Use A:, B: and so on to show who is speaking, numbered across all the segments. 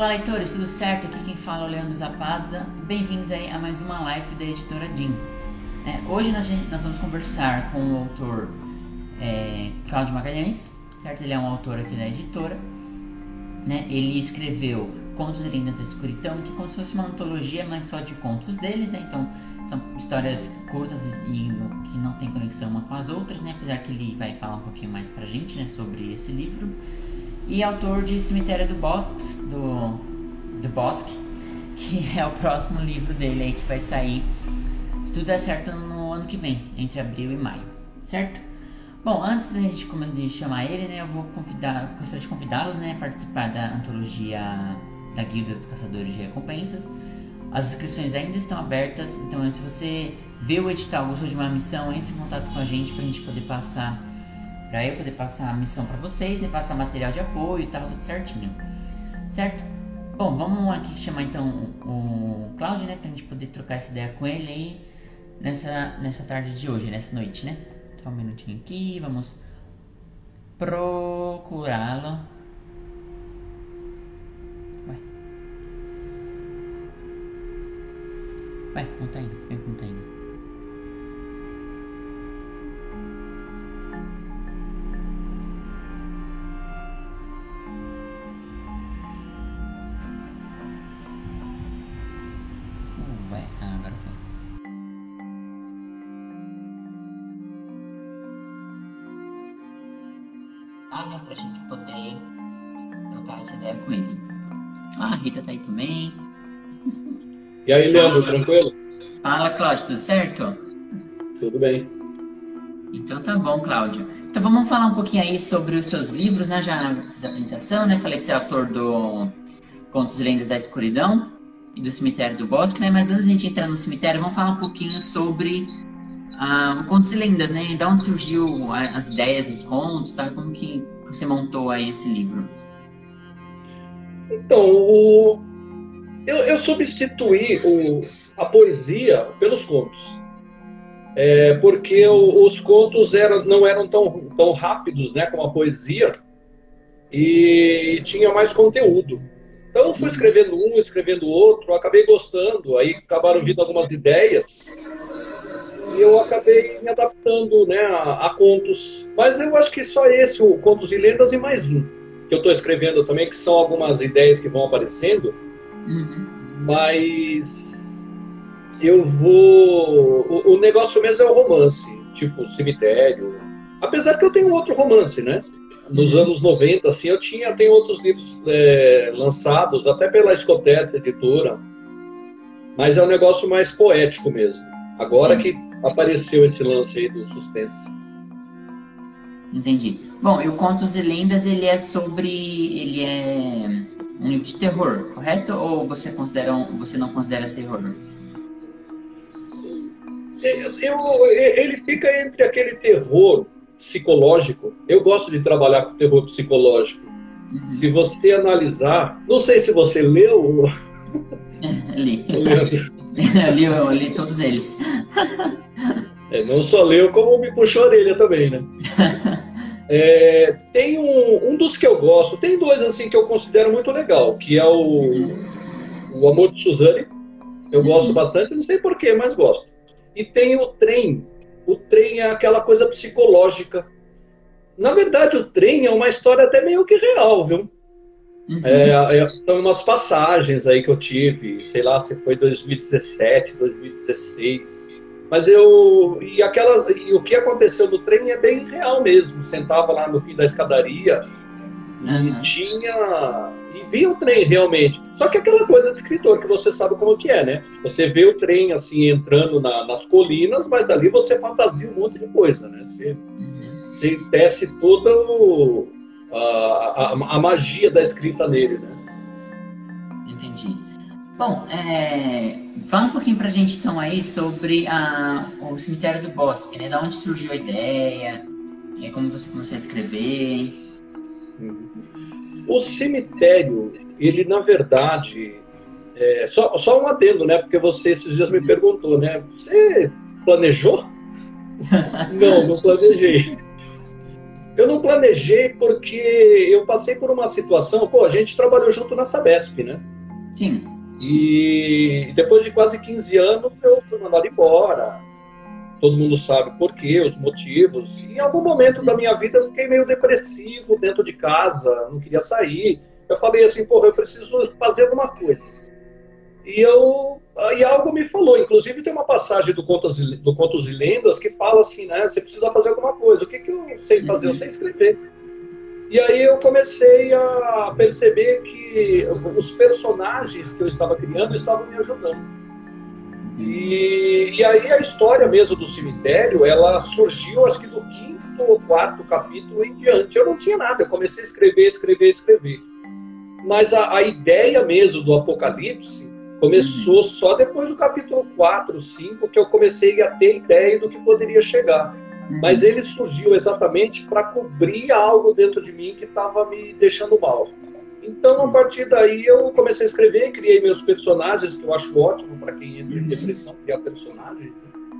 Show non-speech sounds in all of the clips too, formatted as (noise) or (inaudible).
A: Olá, leitores, tudo certo? Aqui quem fala é o Leandro Zapada. Bem-vindos aí a mais uma live da editora DIN. É, hoje nós, nós, vamos conversar com o autor é, Cláudio Magalhães, certo? Ele é um autor aqui da editora. Né? Ele escreveu Contos de Linda da Escuridão, que é como se fosse uma antologia, mas só de contos deles, né? Então, são histórias curtas e que não tem conexão uma com as outras, né? Apesar que ele vai falar um pouquinho mais pra gente, né? Sobre esse livro e autor de Cemitério do Box, do, do Bosque, que (laughs) é o próximo livro dele aí que vai sair, se tudo der certo, no ano que vem, entre abril e maio, certo? Bom, antes da gente de chamar ele, né, eu vou convidar, gostaria de convidá-los, né, a participar da antologia da Guilda dos Caçadores de Recompensas. As inscrições ainda estão abertas, então se você vê o edital, gostou de uma missão, entre em contato com a gente para a gente poder passar para eu poder passar a missão para vocês, né, passar material de apoio e tal, tudo certinho. Certo? Bom, vamos aqui chamar então o Cláudio, né, pra gente poder trocar essa ideia com ele aí nessa, nessa tarde de hoje, nessa noite, né? Só um minutinho aqui, vamos procurá-lo. Ué. Ué, não tá indo, não tá indo.
B: E aí, Leandro, tranquilo?
A: Fala, Cláudio, tudo certo?
B: Tudo bem.
A: Então tá bom, Cláudio. Então vamos falar um pouquinho aí sobre os seus livros, né? Já fiz a apresentação, né? Falei que você é autor do Contos e Lendas da Escuridão e do Cemitério do Bosque, né? Mas antes de a gente entrar no cemitério, vamos falar um pouquinho sobre ah, Contos e Lendas, né? De onde surgiu as ideias, os contos, tá? Como que você montou aí esse livro?
B: Então, o... eu, eu substituí o... a poesia pelos contos. É, porque o, os contos eram, não eram tão, tão rápidos né, como a poesia e tinha mais conteúdo. Então eu fui uhum. escrevendo um, escrevendo outro, acabei gostando, aí acabaram vindo algumas ideias e eu acabei me adaptando né, a, a, contos. Mas eu acho que só esse, o Contos e Lendas, e mais um, que eu estou escrevendo também, que são algumas ideias que vão aparecendo. Uhum. Mas eu vou. O, o, negócio mesmo é o romance, tipo Cemitério. Apesar que eu tenho outro romance, né? Nos uhum. anos 90, assim, eu tinha, tenho outros livros é, lançados, até pela Escoteta Editora. Mas é um negócio mais poético mesmo. Agora que apareceu esse lance aí do suspense.
A: Entendi. Bom, e o Contos e Lendas, ele é sobre... Ele é um livro de terror, correto? Ou você, considera um, você não considera terror?
B: Eu, eu, ele fica entre aquele terror psicológico. Eu gosto de trabalhar com terror psicológico. Uhum. Se você analisar, não sei se você leu. (laughs)
A: li. (laughs) eu, li eu li todos eles.
B: É, não só leu, como me puxou a orelha também, né? (laughs) É, tem um, um dos que eu gosto, tem dois assim que eu considero muito legal, que é o, o Amor de Suzane. Eu gosto bastante, não sei porquê, mas gosto. E tem o Trem. O Trem é aquela coisa psicológica. Na verdade, o Trem é uma história até meio que real, viu? Uhum. É, é, são umas passagens aí que eu tive, sei lá se foi 2017, 2016 mas eu. E, aquela, e o que aconteceu no trem é bem real mesmo. Sentava lá no fim da escadaria uhum. e tinha. E via o trem realmente. Só que aquela coisa de escritor, que você sabe como que é, né? Você vê o trem assim entrando na, nas colinas, mas dali você fantasia um monte de coisa, né? Você, uhum. você tece toda o, a, a, a magia da escrita nele, né?
A: Entendi. Bom, é, fala um pouquinho pra gente então aí sobre a, o cemitério do bosque, né? Da onde surgiu a ideia, é, como você começou a escrever.
B: O cemitério, ele na verdade, é, só, só um adendo, né? Porque você esses dias me perguntou, né? Você planejou? (laughs) não, não planejei. Eu não planejei porque eu passei por uma situação, pô, a gente trabalhou junto na Sabesp, né?
A: Sim.
B: E depois de quase 15 anos eu fui mandado embora. Todo mundo sabe por quê, os motivos. E em algum momento da minha vida eu fiquei meio depressivo dentro de casa, não queria sair. Eu falei assim, porra, eu preciso fazer alguma coisa. E eu e algo me falou, inclusive tem uma passagem do Contos, do Contos e Lendas que fala assim, né? Você precisa fazer alguma coisa. O que, que eu sei fazer? Eu sei escrever. E aí eu comecei a perceber que os personagens que eu estava criando estavam me ajudando. E, e aí a história mesmo do cemitério, ela surgiu acho que do quinto ou quarto capítulo em diante. Eu não tinha nada, eu comecei a escrever, escrever, escrever. Mas a, a ideia mesmo do Apocalipse começou uhum. só depois do capítulo 4, 5, que eu comecei a ter ideia do que poderia chegar. Uhum. Mas ele surgiu exatamente para cobrir algo dentro de mim que estava me deixando mal. Então, a partir daí, eu comecei a escrever, criei meus personagens, que eu acho ótimo para quem entra em uhum. depressão, criar personagens.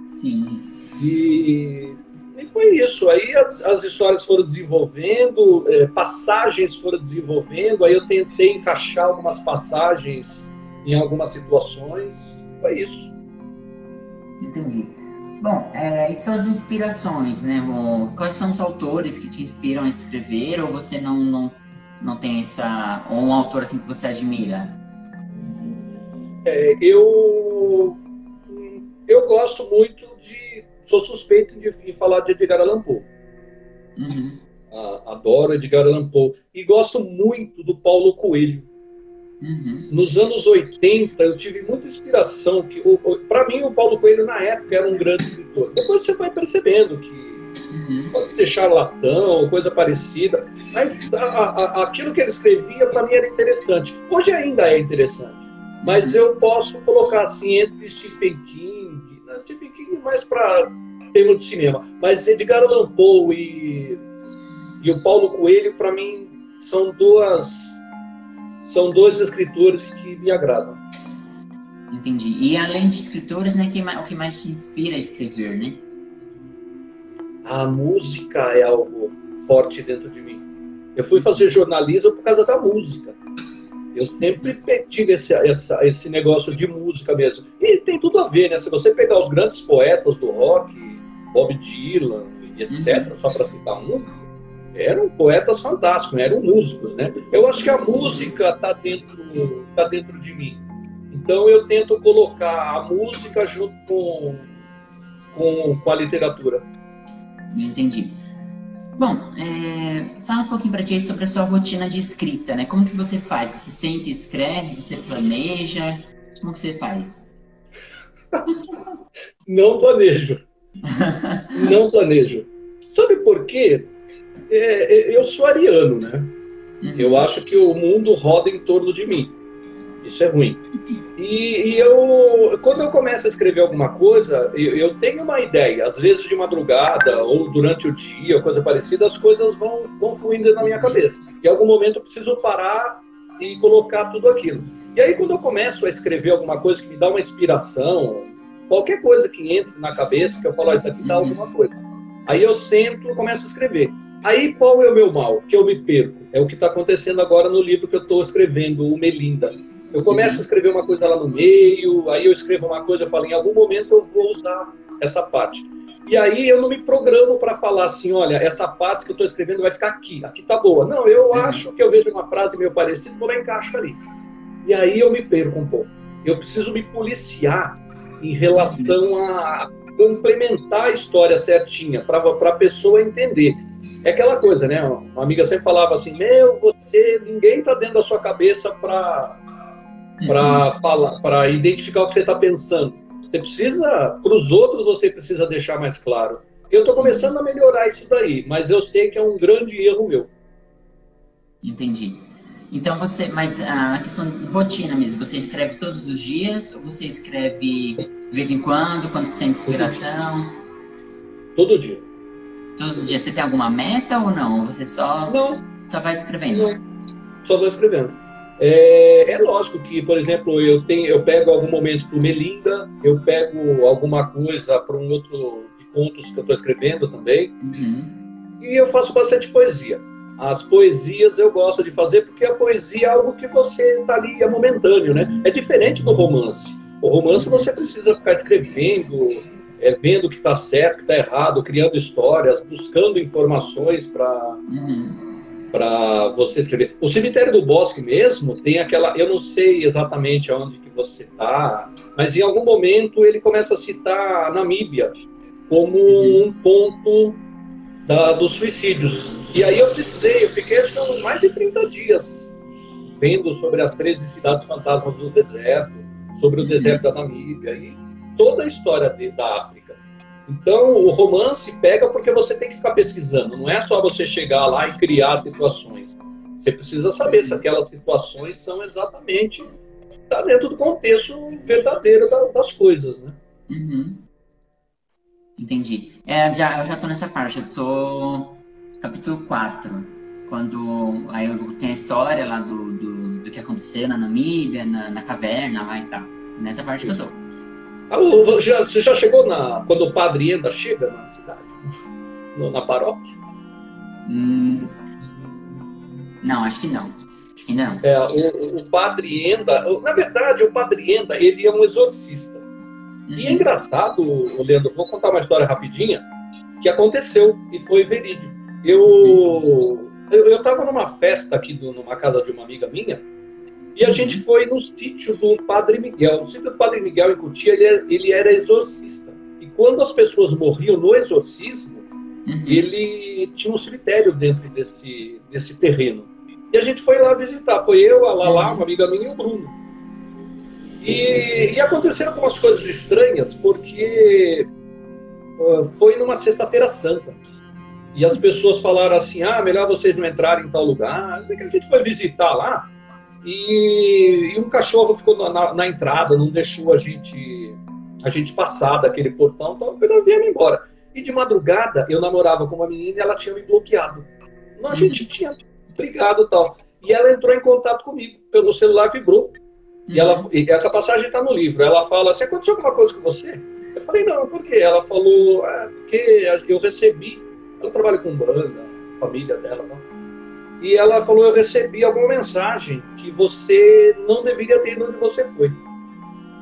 A: Sim.
B: E, e foi isso. Aí as, as histórias foram desenvolvendo, é, passagens foram desenvolvendo, aí eu tentei encaixar algumas passagens em algumas situações. Foi isso.
A: Entendi. Bom, é, e suas inspirações, né? Quais são os autores que te inspiram a escrever? Ou você não, não, não tem essa. Ou um autor assim que você admira?
B: É, eu. Eu gosto muito de. Sou suspeito de, de falar de Edgar Allan Poe.
A: Uhum.
B: adoro Edgar Allan Poe. E gosto muito do Paulo Coelho.
A: Uhum.
B: Nos anos 80, eu tive muita inspiração. que Para mim, o Paulo Coelho, na época, era um grande escritor. Depois você vai percebendo que uhum. pode ser charlatão, coisa parecida. Mas a, a, aquilo que ele escrevia, para mim, era interessante. Hoje ainda é interessante. Mas uhum. eu posso colocar assim entre Stephen King, né? Stephen King mais para tema de cinema, mas Edgar Allan Poe e, e o Paulo Coelho, para mim, são duas são dois escritores que me agradam.
A: Entendi. E além de escritores, né, que, o que mais te inspira a escrever, né?
B: A música é algo forte dentro de mim. Eu fui fazer jornalismo por causa da música. Eu sempre tive esse, esse negócio de música mesmo. E tem tudo a ver, né? Se você pegar os grandes poetas do rock, Bob Dylan, etc., uhum. só para citar um, eram poetas fantásticos, né? eram músicos, né? Eu acho que a música está dentro, tá dentro de mim. Então eu tento colocar a música junto com, com, com a literatura.
A: Entendi. Bom, é, fala um pouquinho para ti sobre a sua rotina de escrita, né? Como que você faz? Você sente e escreve? Você planeja? Como que você faz? (laughs)
B: Não planejo. (laughs) Não planejo. Sabe por quê? É, é, eu sou ariano, né? Uhum. Eu acho que o mundo roda em torno de mim. Isso é ruim. E, e, eu, quando eu começo a escrever alguma coisa, eu, eu, tenho uma ideia. Às vezes de madrugada ou durante o dia, ou coisa parecida, as coisas vão, vão fluindo na minha cabeça. Em algum momento eu preciso parar e colocar tudo aquilo. E aí quando eu começo a escrever alguma coisa que me dá uma inspiração, qualquer coisa que entre na cabeça, que eu falo, ah, isso aqui dá alguma coisa. Aí eu sento e começo a escrever. Aí qual é o meu mal? Que eu me perco. É o que está acontecendo agora no livro que eu estou escrevendo, o Melinda. Eu começo a escrever uma coisa lá no meio, aí eu escrevo uma coisa e falo, em algum momento eu vou usar essa parte. E aí eu não me programo para falar assim, olha, essa parte que eu estou escrevendo vai ficar aqui, aqui tá boa. Não, eu uhum. acho que eu vejo uma frase meio parecida, vou lá encaixo ali. E aí eu me perco um pouco. Eu preciso me policiar em relação a complementar a história certinha, para a pessoa entender. É aquela coisa, né? Uma amiga sempre falava assim: Meu, você, ninguém tá dentro da sua cabeça para para uhum. identificar o que você está pensando. Você precisa, para os outros, você precisa deixar mais claro. Eu estou começando a melhorar isso daí, mas eu sei que é um grande erro meu.
A: Entendi. Então você, mas a questão de rotina mesmo, você escreve todos os dias ou você escreve de vez em quando, quando sente inspiração?
B: Todo dia.
A: Todos os dias você tem alguma meta ou não? Você só,
B: não.
A: só vai escrevendo?
B: Não. Só vou escrevendo. É, é, lógico que, por exemplo, eu tenho, eu pego algum momento para Melinda, eu pego alguma coisa para um outro de contos que eu estou escrevendo também.
A: Uhum.
B: E eu faço bastante poesia. As poesias eu gosto de fazer porque a poesia é algo que você está ali, é momentâneo, né? É diferente do romance. O romance você precisa ficar escrevendo, é, vendo o que está certo, o que está errado, criando histórias, buscando informações para uhum. para você escrever. O cemitério do Bosque mesmo tem aquela, eu não sei exatamente aonde que você está, mas em algum momento ele começa a citar a Namíbia como uhum. um ponto da, dos suicídios. E aí eu precisei, eu fiquei acho que mais de 30 dias vendo sobre as 13 cidades fantasmas do deserto, sobre o deserto da Namíbia e toda a história de, da África. Então, o romance pega porque você tem que ficar pesquisando. Não é só você chegar lá e criar situações. Você precisa saber se aquelas situações são exatamente tá dentro do contexto verdadeiro das coisas, né?
A: Uhum. Entendi. É, já, eu já tô nessa parte. Eu tô capítulo 4. Quando aí tem a história lá do, do, do que aconteceu na Namíbia, na, na caverna lá e tal. Nessa parte que eu tô.
B: Ah, já, você já chegou na, quando o padre Enda chega na cidade? No, na paróquia?
A: Hum, não, acho que não. Acho que não.
B: É, o, o padre Enda, na verdade, o padre Enda, ele é um exorcista. Uhum. E é uhum. engraçado, Leandro, vou contar uma história rapidinha, que aconteceu e foi verídico. Eu eu estava numa festa aqui numa casa de uma amiga minha, e a uhum. gente foi no sítio do Padre Miguel. O sítio do Padre Miguel em Cotia, ele, era, ele era exorcista. E quando as pessoas morriam no exorcismo, uhum. ele tinha um cemitério dentro desse, desse terreno. E a gente foi lá visitar. Foi eu, a Lala, uhum. uma amiga minha e o Bruno. E, e aconteceram algumas coisas estranhas, porque uh, foi numa sexta-feira santa. E as pessoas falaram assim: ah, melhor vocês não entrarem em tal lugar. E que a gente foi visitar lá. E, e um cachorro ficou na, na, entrada, não deixou a gente a gente passar daquele portão, então eu viemos embora. E de madrugada eu namorava com uma menina e ela tinha me bloqueado. Não, a gente tinha brigado e tal. E ela entrou em contato comigo, pelo celular vibrou. E, ela, e essa passagem está no livro. Ela fala assim: aconteceu alguma coisa com você? Eu falei: não, por quê? Ela falou: é, porque eu recebi. Ela trabalha com banda, família dela. Não? E ela falou: Eu recebi alguma mensagem que você não deveria ter ido onde você foi.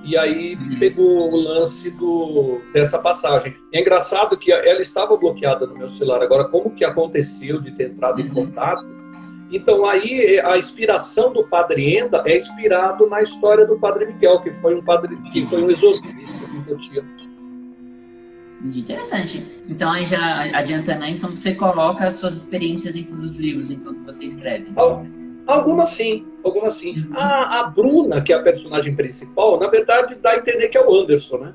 B: E aí uhum. pegou o lance do, dessa passagem. é engraçado que ela estava bloqueada no meu celular. Agora, como que aconteceu de ter entrado em uhum. contato? Então aí a inspiração do Padre Enda é inspirado na história do Padre Miguel, que foi um padre que foi um exorcista que eu tinha.
A: Interessante. Então, aí já adiantando, né? então você coloca as suas experiências dentro dos livros, então, que você escreve.
B: Algumas sim, algumas sim. Uhum. A, a, Bruna, que é a personagem principal, na verdade dá a entender que é o Anderson, né?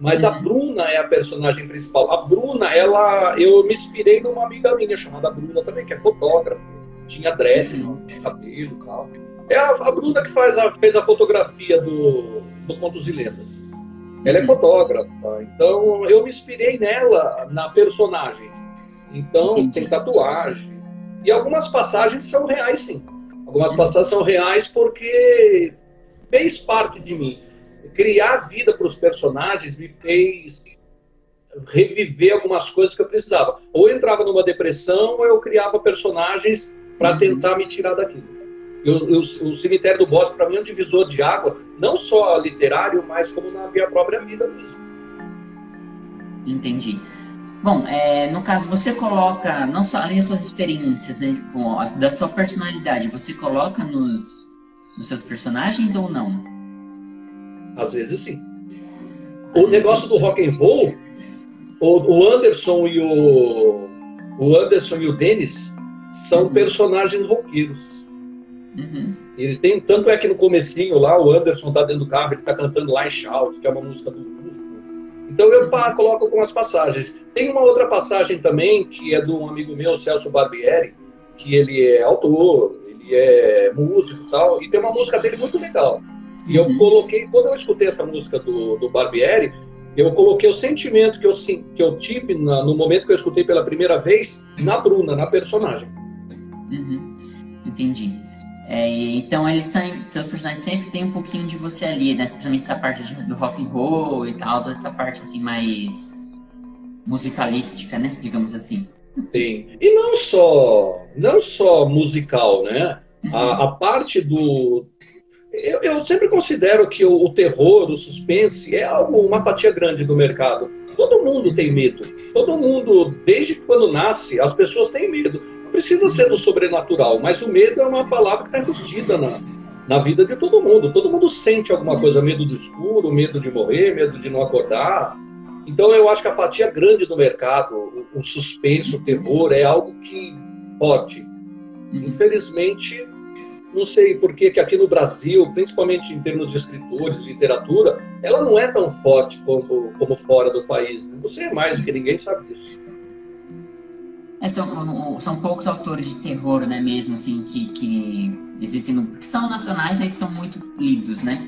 B: Mas uhum. a Bruna é a personagem principal. A Bruna, ela, eu me inspirei numa amiga minha chamada Bruna também, que é fotógrafa. Tinha dread, uhum. tinha cabelo e tal. É a, a, Bruna que faz a, fez a fotografia do, do Contos e Lendas. Ela é fotógrafa, então eu me inspirei nela, na personagem. Então, Entendi. tem tatuagem. E algumas passagens são reais, sim. Algumas passagens são reais porque fez parte de mim. Criar vida para os personagens me fez reviver algumas coisas que eu precisava. Ou eu entrava numa depressão, ou eu criava personagens para uhum. tentar me tirar daquilo. Eu, eu, o cemitério do Bosque, para mim, é um divisor de água, não só literário, mas como na minha própria vida mesmo.
A: Entendi. Bom, é, no caso, você coloca, não só além das suas experiências, né, tipo, da sua personalidade, você coloca nos, nos seus personagens ou não?
B: Às vezes sim. Às o vezes negócio sim. do rock and roll, o, o, Anderson e o, o Anderson e o Dennis são uhum. personagens roqueiros. Uhum. Ele tem, tanto é que no comecinho lá, o Anderson tá dentro do carro, ele tá cantando lá em Shout, que é uma música do. Então eu pá, coloco algumas passagens. Tem uma outra passagem também, que é de um amigo meu, Celso Barbieri, que ele é autor, ele é músico e tal, e tem uma música dele muito legal. E eu uhum. coloquei, quando eu escutei essa música do, do Barbieri, eu coloquei o sentimento que eu, que eu tive na, no momento que eu escutei pela primeira vez na Bruna, na personagem.
A: Uhum. Entendi. É, então eles têm, seus personagens sempre tem um pouquinho de você ali, né? Principalmente essa parte de, do rock and roll e tal, toda essa parte assim mais musicalística, né? Digamos assim.
B: Sim. E não só, não só musical, né? A, a parte do. Eu, eu, sempre considero que o, o, terror, o suspense, é algo, uma fatia grande do mercado. Todo mundo tem medo. Todo mundo, desde quando nasce, as pessoas têm medo. Não precisa ser do sobrenatural, mas o medo é uma palavra que está embutida na, na vida de todo mundo. Todo mundo sente alguma coisa, medo do escuro, medo de morrer, medo de não acordar. Então eu acho que a fatia grande do mercado, o, o suspense, o terror, é algo que forte. Infelizmente, não sei por que aqui no Brasil, principalmente em termos de escritores, literatura, ela não é tão forte como, como fora do país. Você é mais do que ninguém sabe disso.
A: É, são, são poucos autores de terror, né, mesmo, assim, que, que existem, no, que são nacionais, né, que são muito lidos, né?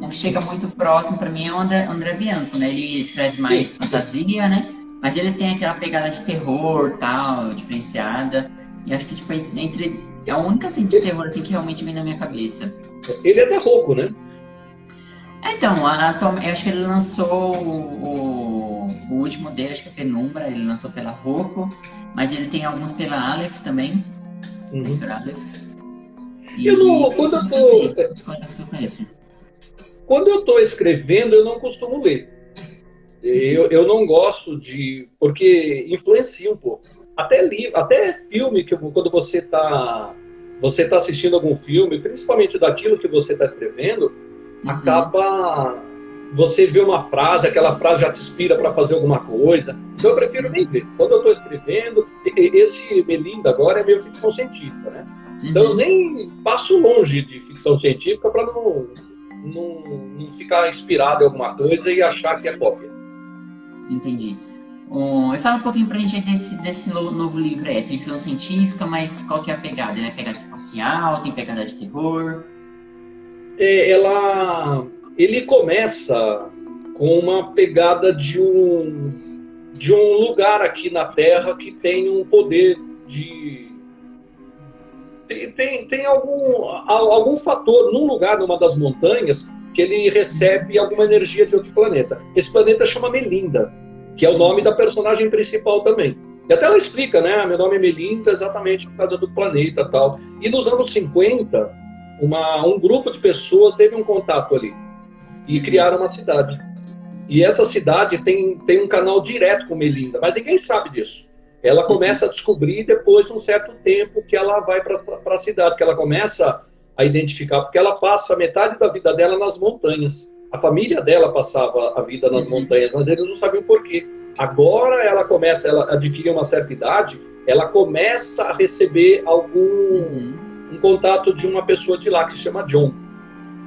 A: Um que chega muito próximo para mim é o André, André Bianco, né? Ele escreve mais fantasia, né? Mas ele tem aquela pegada de terror, tal, diferenciada. E acho que, tipo, entre é a única assim, de terror assim, que realmente vem na minha cabeça.
B: Ele é até rouco, né?
A: É, então, atualmente, eu acho que ele lançou o, o, último dele, acho que é Penumbra, ele lançou pela Roku, mas ele tem alguns pela Aleph também. Uhum. Aleph.
B: E eu não, quando eu tô... Quando eu estou escrevendo, eu não costumo ler. Eu, eu não gosto de. porque influencia um pouco até livro, até filme que quando você está você tá assistindo algum filme, principalmente daquilo que você está escrevendo, uhum. acaba você vê uma frase, aquela frase já te inspira para fazer alguma coisa. Então eu prefiro nem ver. Quando eu estou escrevendo, esse Melinda agora é meio ficção científica, né? Uhum. Então eu nem passo longe de ficção científica para não, não, não ficar inspirado em alguma coisa e achar que é cópia.
A: Entendi. Um, fala um pouquinho pra gente desse, desse novo livro, é ficção científica, mas qual que é a pegada? Ele é pegada espacial, tem pegada de terror?
B: É, ela, ele começa com uma pegada de um, de um lugar aqui na Terra que tem um poder de... Tem, tem, tem algum, algum fator num lugar, numa das montanhas, que ele recebe alguma energia de outro planeta. Esse planeta chama Melinda que é o nome da personagem principal também. E até ela explica, né? Meu nome é Melinda exatamente por causa do planeta tal. E nos anos 50, uma, um grupo de pessoas teve um contato ali e criaram uma cidade. E essa cidade tem, tem um canal direto com Melinda, mas ninguém sabe disso. Ela começa a descobrir depois de um certo tempo que ela vai para a cidade, que ela começa a identificar, porque ela passa metade da vida dela nas montanhas. A família dela passava a vida nas uhum. montanhas, mas eles não sabiam por quê. Agora ela começa, ela adquire uma certa idade, ela começa a receber algum uhum. um contato de uma pessoa de lá que se chama John.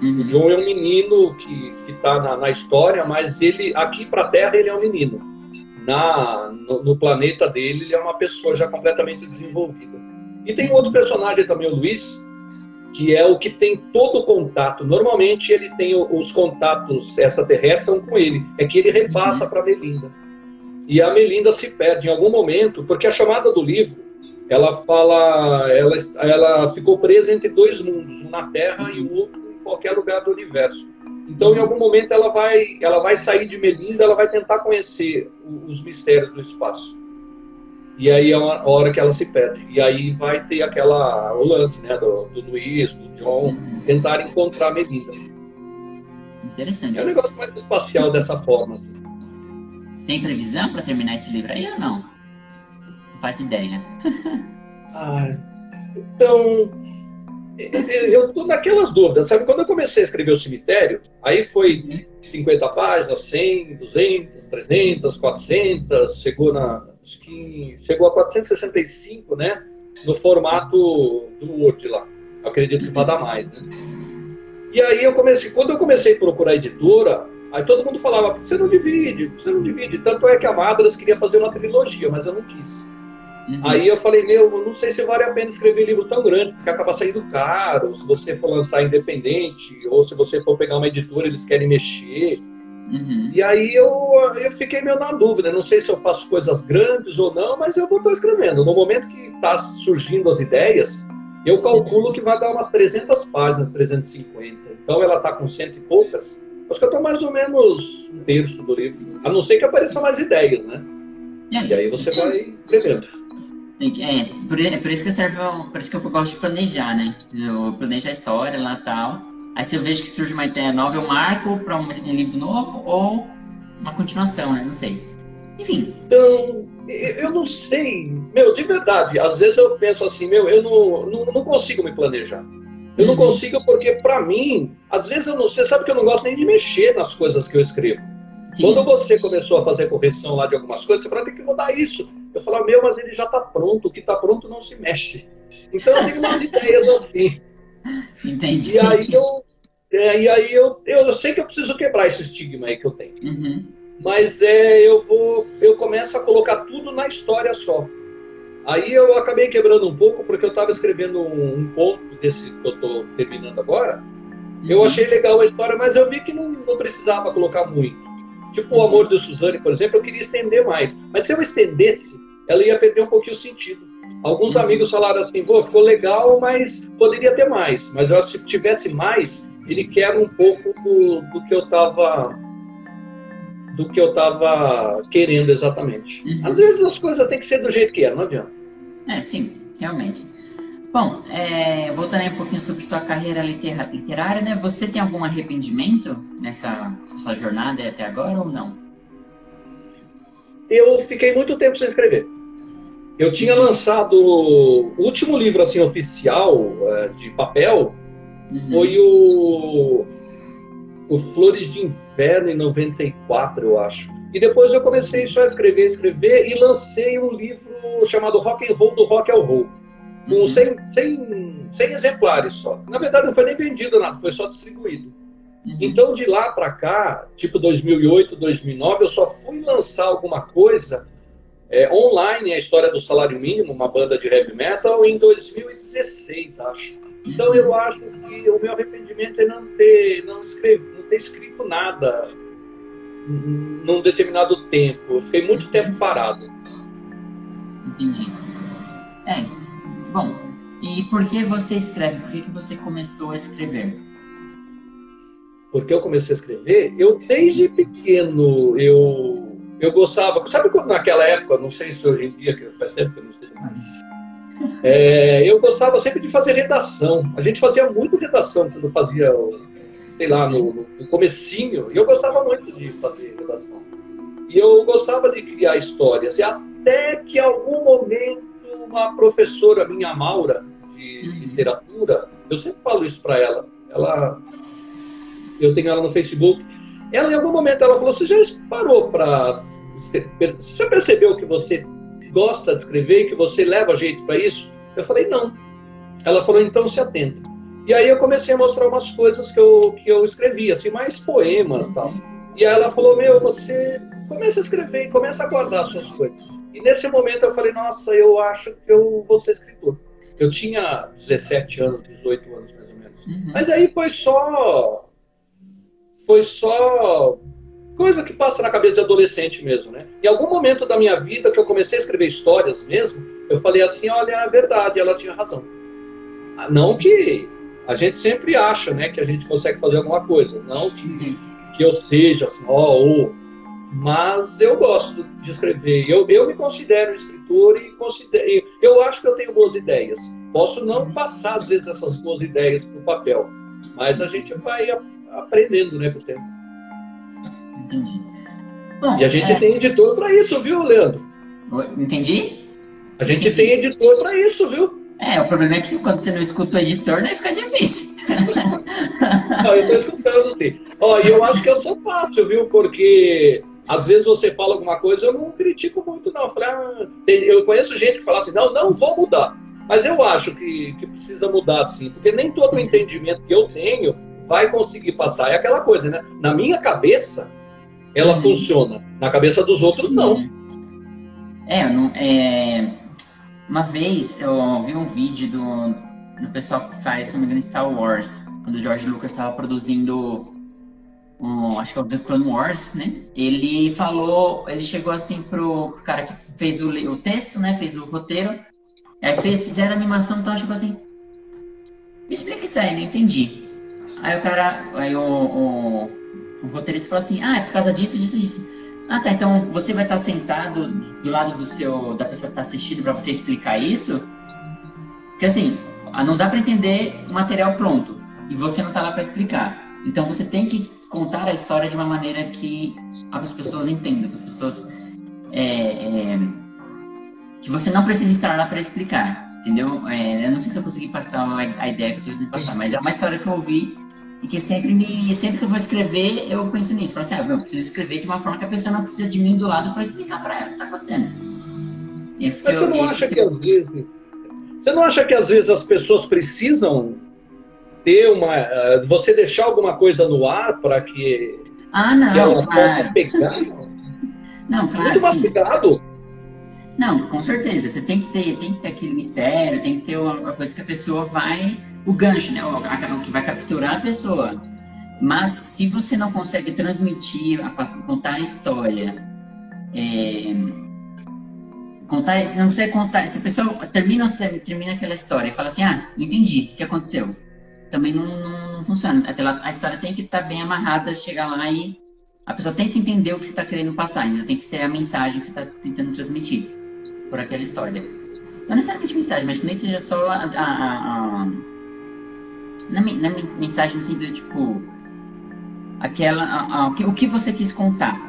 B: Uhum. O John é um menino que está na, na, história, mas ele aqui para a Terra ele é um menino. Na, no, no, planeta dele ele é uma pessoa já completamente desenvolvida. E tem outro personagem também, o Luiz, que é o que tem todo o contato. Normalmente ele tem os contatos extraterrestres são com ele, é que ele repassa para Melinda. E a Melinda se perde em algum momento, porque a chamada do livro, ela fala, ela, ela ficou presa entre dois mundos, um na Terra e o outro qualquer lugar do universo. Então, em algum momento ela vai, ela vai sair de Melinda, ela vai tentar conhecer os mistérios do espaço. E aí é uma hora que ela se perde. E aí vai ter aquela o lance, né, do, do Luiz, do John, tentar encontrar Melinda.
A: Interessante.
B: É um negócio mais espacial dessa forma.
A: Tem previsão para terminar esse livro aí ou não? Não faz ideia. (laughs)
B: ah, então, eu estou naquelas dúvidas, sabe? Quando eu comecei a escrever o cemitério, aí foi 50 páginas, 100, 200, 300, 400, chegou na, chegou a 465, né? No formato do Word lá. Acredito que vai dar mais, né? E aí eu comecei, quando eu comecei a procurar editora, aí todo mundo falava, você não divide, você não divide. Tanto é que a Madras queria fazer uma trilogia, mas eu não quis. Uhum. Aí eu falei, meu, não sei se vale a pena escrever livro tão grande, porque acaba saindo caro, se você for lançar independente, ou se você for pegar uma editora, eles querem mexer. Uhum. E aí eu, eu fiquei meio na dúvida, não sei se eu faço coisas grandes ou não, mas eu vou estar escrevendo. No momento que está surgindo as ideias, eu calculo que vai dar umas 300 páginas, 350. Então ela está com cento e poucas. Acho que eu estou mais ou menos um terço do livro. A não ser que apareçam mais ideias, né? É. E aí você vai escrevendo.
A: É, por, é por isso que serve, por isso que eu gosto de planejar, né? Eu planejo a história lá e tal. Aí se eu vejo que surge uma ideia nova, eu marco para um, um, livro novo ou uma continuação, né? Não sei. Enfim.
B: Então, eu não sei. Meu, de verdade, às vezes eu penso assim, meu, eu não, não, não consigo me planejar. Eu não uhum. consigo porque, para mim, às vezes eu não. Você sabe que eu não gosto nem de mexer nas coisas que eu escrevo. Sim. Quando você começou a fazer correção lá de algumas coisas, você falou, tem que mudar isso. Eu falo, meu, mas ele já está pronto, o que está pronto não se mexe. Então eu tenho umas ideias assim.
A: Entendi.
B: E aí eu, é, e aí eu, eu, eu, sei que eu preciso quebrar esse estigma aí que eu tenho.
A: Uhum.
B: Mas é, eu vou, eu começo a colocar tudo na história só. Aí eu acabei quebrando um pouco porque eu estava escrevendo um, um, ponto desse que eu estou terminando agora. Uhum. Eu achei legal a história, mas eu vi que não, não precisava colocar muito. Tipo o amor de Suzane, por exemplo, eu queria estender mais. Mas se eu estendesse, ela ia perder um pouquinho o sentido. Alguns amigos falaram assim, pô, ficou legal, mas poderia ter mais. Mas eu acho que se tivesse mais, ele quebra um pouco do, do que eu estava do que eu estava querendo exatamente. Uhum. Às vezes as coisas têm que ser do jeito que é, não adianta.
A: É, sim, realmente. Bom, é, voltando aí um pouquinho sobre sua carreira literária, né? Você tem algum arrependimento nessa sua jornada até agora ou não?
B: Eu fiquei muito tempo sem escrever. Eu tinha lançado o último livro assim oficial é, de papel uhum. foi o, o Flores de Inverno em 94, eu acho. E depois eu comecei só a escrever, escrever e lancei um livro chamado Rock and Roll do Rock ao Roll com 100, 100, 100 exemplares só. Na verdade, não foi nem vendido nada, foi só distribuído. Uhum. Então, de lá para cá, tipo 2008, 2009, eu só fui lançar alguma coisa é, online, a história do salário mínimo, uma banda de heavy metal, em 2016, acho. Então, eu acho que o meu arrependimento é não ter, não escrever, não ter escrito nada num determinado tempo. Eu fiquei muito tempo parado.
A: Entendi. É, Bom, e por que você escreve? Por que, que você começou a escrever?
B: Porque eu comecei a escrever? Eu, desde pequeno, eu, eu gostava... Sabe quando naquela época, não sei se hoje em dia, que faz tempo que eu não sei mais... É, eu gostava sempre de fazer redação. A gente fazia muito redação quando fazia, sei lá, no, no comecinho. E eu gostava muito de fazer redação. E eu gostava de criar histórias. E até que algum momento uma professora minha, Maura, de literatura, eu sempre falo isso para ela. Ela, eu tenho ela no Facebook. Ela, em algum momento, ela falou: Você já parou para. Você já percebeu que você gosta de escrever e que você leva jeito para isso? Eu falei: Não. Ela falou: Então se atenta. E aí eu comecei a mostrar umas coisas que eu, que eu escrevi, assim, mais poemas e tal. E aí ela falou: Meu, você começa a escrever e começa a guardar suas coisas. E nesse momento eu falei, nossa, eu acho que eu vou ser escritor. Eu tinha 17 anos, 18 anos mais ou menos. Uhum. Mas aí foi só. Foi só coisa que passa na cabeça de adolescente mesmo, né? Em algum momento da minha vida que eu comecei a escrever histórias mesmo, eu falei assim, olha, é verdade, ela tinha razão. Ah, não que a gente sempre acha, né, que a gente consegue fazer alguma coisa, não que, que eu seja assim, ó, ou mas eu gosto de escrever. Eu, eu me considero um escritor e considero, eu acho que eu tenho boas ideias. Posso não passar, às vezes, essas boas ideias para o papel, mas a gente vai aprendendo né, com o tempo.
A: Entendi.
B: Bom, e a gente é... tem editor para isso, viu, Leandro?
A: Entendi?
B: A gente Entendi. tem editor para isso, viu?
A: É, o problema é que quando você não escuta o editor, daí fica difícil. (laughs)
B: não, eu estou escutando sim. Ó, e eu acho que eu sou fácil, viu? Porque às vezes você fala alguma coisa, eu não critico muito, não. Eu, falei, ah, eu conheço gente que fala assim, não, não vou mudar. Mas eu acho que, que precisa mudar sim, porque nem todo o entendimento que eu tenho vai conseguir passar. É aquela coisa, né? Na minha cabeça, ela uhum. funciona. Na cabeça dos outros, sim. não.
A: É, não, é, uma vez eu vi um vídeo do, do pessoal que faz, se não me engano, Star Wars, quando o George Lucas estava produzindo um, acho que é o The Clone Wars, né? Ele falou, ele chegou assim pro, pro cara que fez o, o, texto, né? Fez o roteiro. Aí fez, fizeram a animação, então chegou assim. Me explica isso aí, não entendi. Aí o cara, aí o, o, o roteirista falou assim, ah, é por causa disso, disso, disso. Ah, tá. Então você vai estar sentado do lado do seu da pessoa que está assistindo para você explicar isso? Porque assim, não dá para entender o material pronto e você não está lá para explicar. Então você tem que contar a história de uma maneira que as pessoas entendam, que as pessoas é, é, que você não precisa estar lá para explicar, entendeu? É, eu não sei se eu consegui passar a, a ideia que eu estou passar, mas é uma história que eu ouvi e que sempre me sempre que eu vou escrever eu penso nisso, falo assim, ah, eu preciso escrever de uma forma que a pessoa não precisa de mim do lado para explicar para ela o que está acontecendo.
B: Esse mas que eu, não acha que, que vezes você não acha que às vezes as pessoas precisam ter uma. Uh, você deixar alguma coisa no ar para que,
A: ah, não,
B: que ela
A: claro.
B: pegar?
A: Não, claro.
B: Muito mastigado.
A: Não, com certeza. Você tem que ter, tem que ter aquele mistério, tem que ter uma coisa que a pessoa vai. O gancho, né? O, que vai capturar a pessoa. Mas se você não consegue transmitir, contar a história, é, contar, se não consegue contar, se a pessoa termina, termina aquela história e fala assim, ah, não entendi o que aconteceu também não, não funciona. A história tem que estar tá bem amarrada, chegar lá e a pessoa tem que entender o que você está querendo passar, ainda tem que ser a mensagem que você está tentando transmitir por aquela história. Não necessariamente mensagem, mas nem que seja só a, a, a, a na, na, mensagem no sentido tipo aquela a, a, o, que, você quis contar,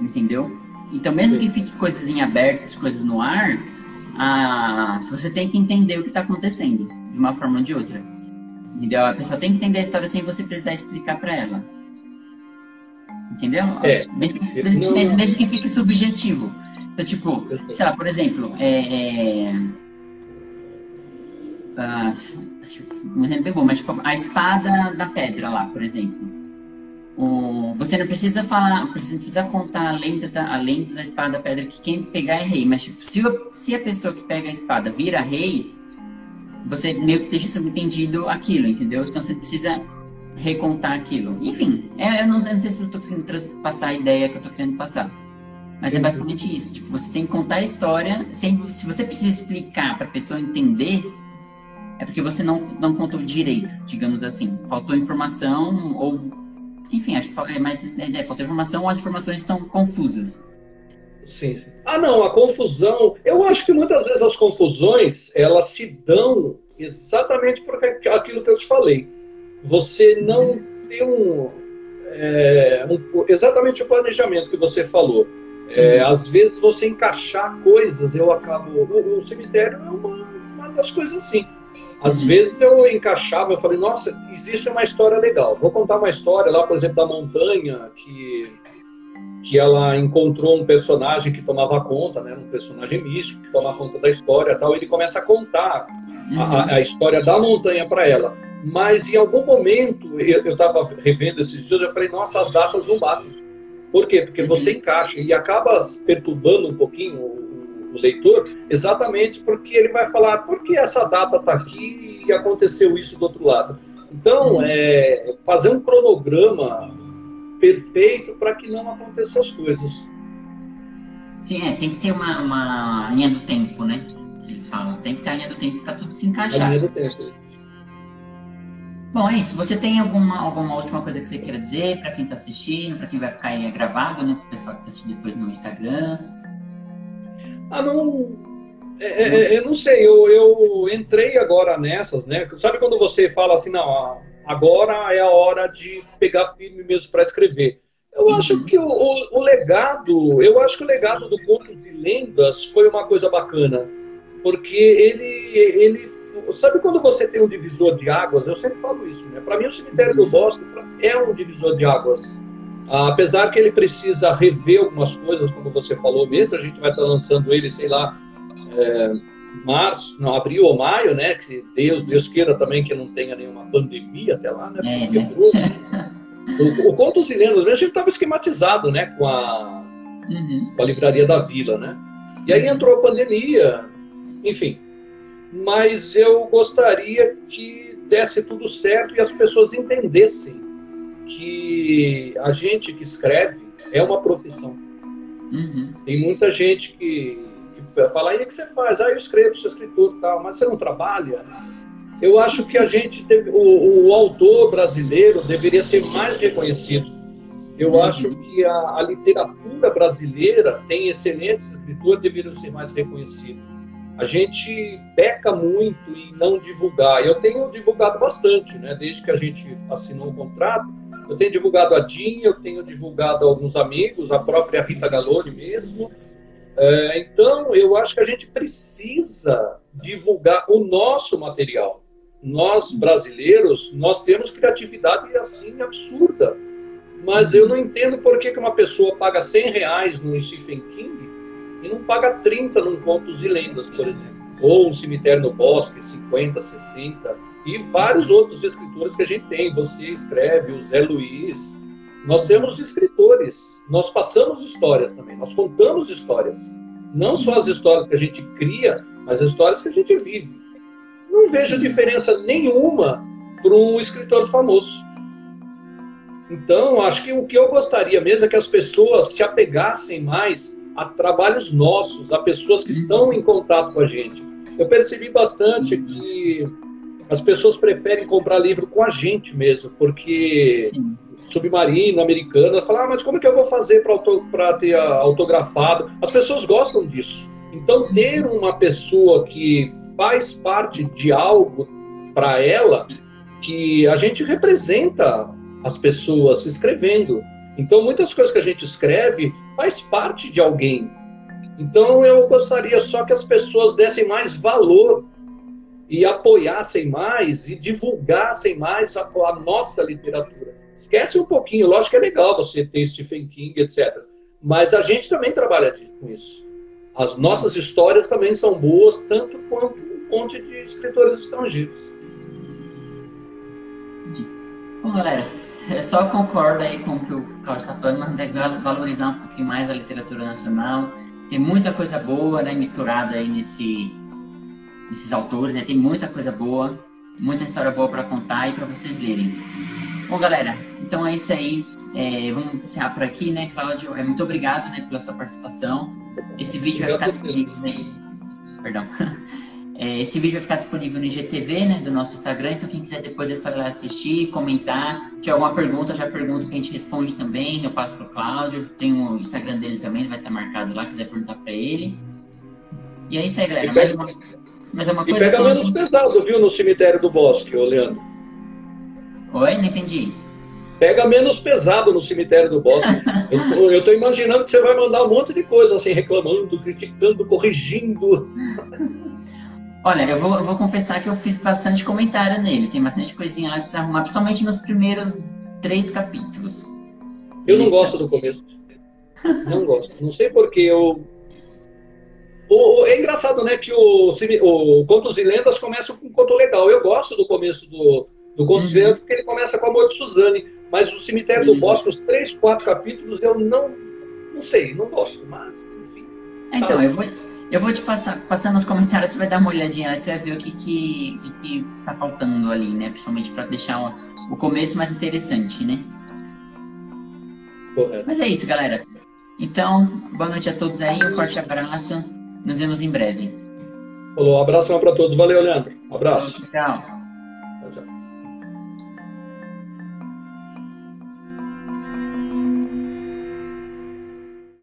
A: entendeu? Então mesmo que fique coisas em abertas, coisas no ar, a, você tem que entender o que está acontecendo de uma forma ou de outra. Entendeu? A pessoa tem que entender a história sem você precisar explicar para ela. Entendeu?
B: É,
A: mesmo, mesmo, mesmo, mesmo, que fique subjetivo. Então, tipo, sei lá, por exemplo, é, é, uh, um exemplo bem bom, mas tipo, a espada da pedra lá, por exemplo. O, você não precisa falar, precisa contar a lenda, da, a lenda da espada da pedra que quem pegar é rei, mas tipo, se, se a pessoa que pega a espada vira rei, você meio que deixa subentendido aquilo, entendeu? Então você precisa recontar aquilo. Enfim, é, eu, não, eu, não, sei se eu estou conseguindo passar a ideia que eu estou querendo passar. Mas é basicamente isso. Tipo, você tem que contar a história. Sem, se você precisa explicar para a pessoa entender, é porque você não, não contou direito, digamos assim. Faltou informação ou... Enfim, acho que é mais a ideia. Faltou informação ou as informações estão confusas.
B: Sim. Ah, não, a confusão. Eu acho que muitas vezes as confusões elas se dão exatamente por aquilo que eu te falei. Você não tem um, é, um exatamente o planejamento que você falou. É, uhum. Às vezes você encaixar coisas, eu acabo. O, o cemitério é uma, uma, das coisas assim. Às vezes eu encaixava, eu falei, nossa, existe uma história legal. Vou contar uma história lá, por exemplo, da montanha, que que ela encontrou um personagem que tomava conta, né, um personagem místico que tomava conta da história, tal. Ele começa a contar uhum. a, a, história da montanha para ela. Mas em algum momento eu estava revendo esses dias, eu falei, nossa, as datas não batem. Por quê? Porque você uhum. encaixa e acaba perturbando um pouquinho o, o leitor, exatamente porque ele vai falar, por que essa data está aqui e aconteceu isso do outro lado? Então, é, fazer um cronograma perfeito para que não aconteçam as coisas.
A: Sim, é, tem que ter uma, uma linha do tempo, né? Eles falam, tem que ter a linha do tempo para tudo se encaixar. A linha do tempo. Bom, é isso. Você tem alguma, alguma última coisa que você queira dizer para quem está assistindo, para quem vai ficar aí gravado, né? Para o pessoal que está assistindo depois no Instagram?
B: Ah, não. É, é, é, eu não sei, eu, eu entrei agora nessas, né? Sabe quando você fala assim, não, agora é a hora de pegar firme mesmo para escrever. Eu acho uhum. que o, o, o, legado, eu acho que o legado do conto de lendas foi uma coisa bacana, porque ele, ele, sabe quando você tem um divisor de águas? Eu sempre falo isso, né? Para mim o cemitério do Bosque é um divisor de águas. Apesar que ele precisa rever algumas coisas, como você falou mesmo, a gente vai estar lançando ele, sei lá, é, março, não, abril ou maio, né? Que Deus, Deus queira também que não tenha nenhuma pandemia até lá, né? É, né? o, o Contos e Lendas, a gente estava esquematizado, né? Com a, uhum. com a livraria da Vila, né? E aí entrou a pandemia, enfim. Mas eu gostaria que desse tudo certo e as pessoas entendessem que a gente que escreve é uma profissão. Uhum. Tem muita gente que falar, aí o que você faz? Ah, eu escrevo, sou escritor e tal, mas você não trabalha? Eu acho que a gente, deve, o, o, autor brasileiro deveria ser mais reconhecido. Eu uhum. acho que a, a, literatura brasileira tem excelentes escritores, deveriam ser mais reconhecidos. A gente peca muito em não divulgar. Eu tenho divulgado bastante, né? Desde que a gente assinou o um contrato, eu tenho divulgado a Dinha, eu tenho divulgado alguns amigos, a própria Rita Galoni mesmo. É, então, eu acho que a gente precisa divulgar o nosso material. Nós, brasileiros, nós temos criatividade assim absurda. Mas eu não entendo por que, que uma pessoa paga 100 reais no Stephen King e não paga 30 num Contos e Lendas, por exemplo. Ou um Cemitério no Bosque, 50, 60. E vários outros escritores que a gente tem. Você escreve, o Zé Luiz. Nós temos escritores. Nós passamos histórias também. Nós contamos histórias. Não só as histórias que a gente cria, mas as histórias que a gente vive. Não vejo diferença nenhuma para um escritor famoso. Então, acho que o que eu gostaria mesmo é que as pessoas se apegassem mais a trabalhos nossos, a pessoas que estão em contato com a gente. Eu percebi bastante que as pessoas preferem comprar livro com a gente mesmo, porque Sim. submarino, americano, elas falam, ah, mas como é que eu vou fazer para ter autografado? As pessoas gostam disso. Então, ter uma pessoa que faz parte de algo para ela, que a gente representa as pessoas escrevendo. Então, muitas coisas que a gente escreve faz parte de alguém. Então, eu gostaria só que as pessoas dessem mais valor e apoiassem mais e divulgassem mais a, a nossa literatura. Esquece um pouquinho, lógico que é legal você ter Stephen King, etc. Mas a gente também trabalha com isso. As nossas histórias também são boas, tanto quanto um monte de escritores estrangeiros.
A: Bom, galera, eu só concordo aí com o que o Carlos está falando, mas tem valorizar um pouquinho mais a literatura nacional. Tem muita coisa boa, né, misturada aí nesse, nesses autores, né? Tem muita coisa boa, muita história boa para contar e para vocês lerem. Bom, galera, então é isso aí. É, vamos encerrar por aqui, né, Cláudio? É, muito obrigado né, pela sua participação. Esse vídeo vai ficar disponível, né? Perdão. (laughs) É, esse vídeo vai ficar disponível no IGTV, né, do nosso Instagram, então quem quiser depois é só ir lá assistir, comentar. Se tiver alguma pergunta, já pergunta que a gente responde também, eu passo pro Cláudio, tem o Instagram dele também, vai estar marcado lá, quiser perguntar para ele. E é isso aí, galera. Mais uma, mais uma coisa.
B: E pega menos pesado, viu, no cemitério do Bosque, ô Leandro.
A: Oi, não entendi.
B: Pega menos pesado no cemitério do Bosque. (laughs) eu, estou imaginando que você vai mandar um monte de coisa assim, reclamando, criticando, corrigindo. (laughs)
A: Olha, eu vou, eu vou confessar que eu fiz bastante comentário nele. Tem bastante coisinha lá de desarrumar, principalmente nos primeiros três capítulos.
B: Eu não gosto do começo. Não gosto. Não sei porque eu. O, é engraçado, né, que o, o Contos e Lendas começa com um conto legal. Eu gosto do começo do, do Contos uhum. e Lendas porque ele começa com a morte de Suzane. Mas o Cemitério uhum. do Bosque, os três, quatro capítulos, eu não. Não sei, não gosto. Mas, enfim.
A: Então, tá. eu vou eu vou te passar, passar nos comentários, você vai dar uma olhadinha, você vai ver o que, que, que, que tá faltando ali, né? Principalmente para deixar o, o começo mais interessante, né? Correto. Mas é isso, galera. Então, boa noite a todos aí, um forte abraço. Nos vemos em breve.
B: Falou, um abração para todos. Valeu, Leandro. Um abraço.
A: Tchau.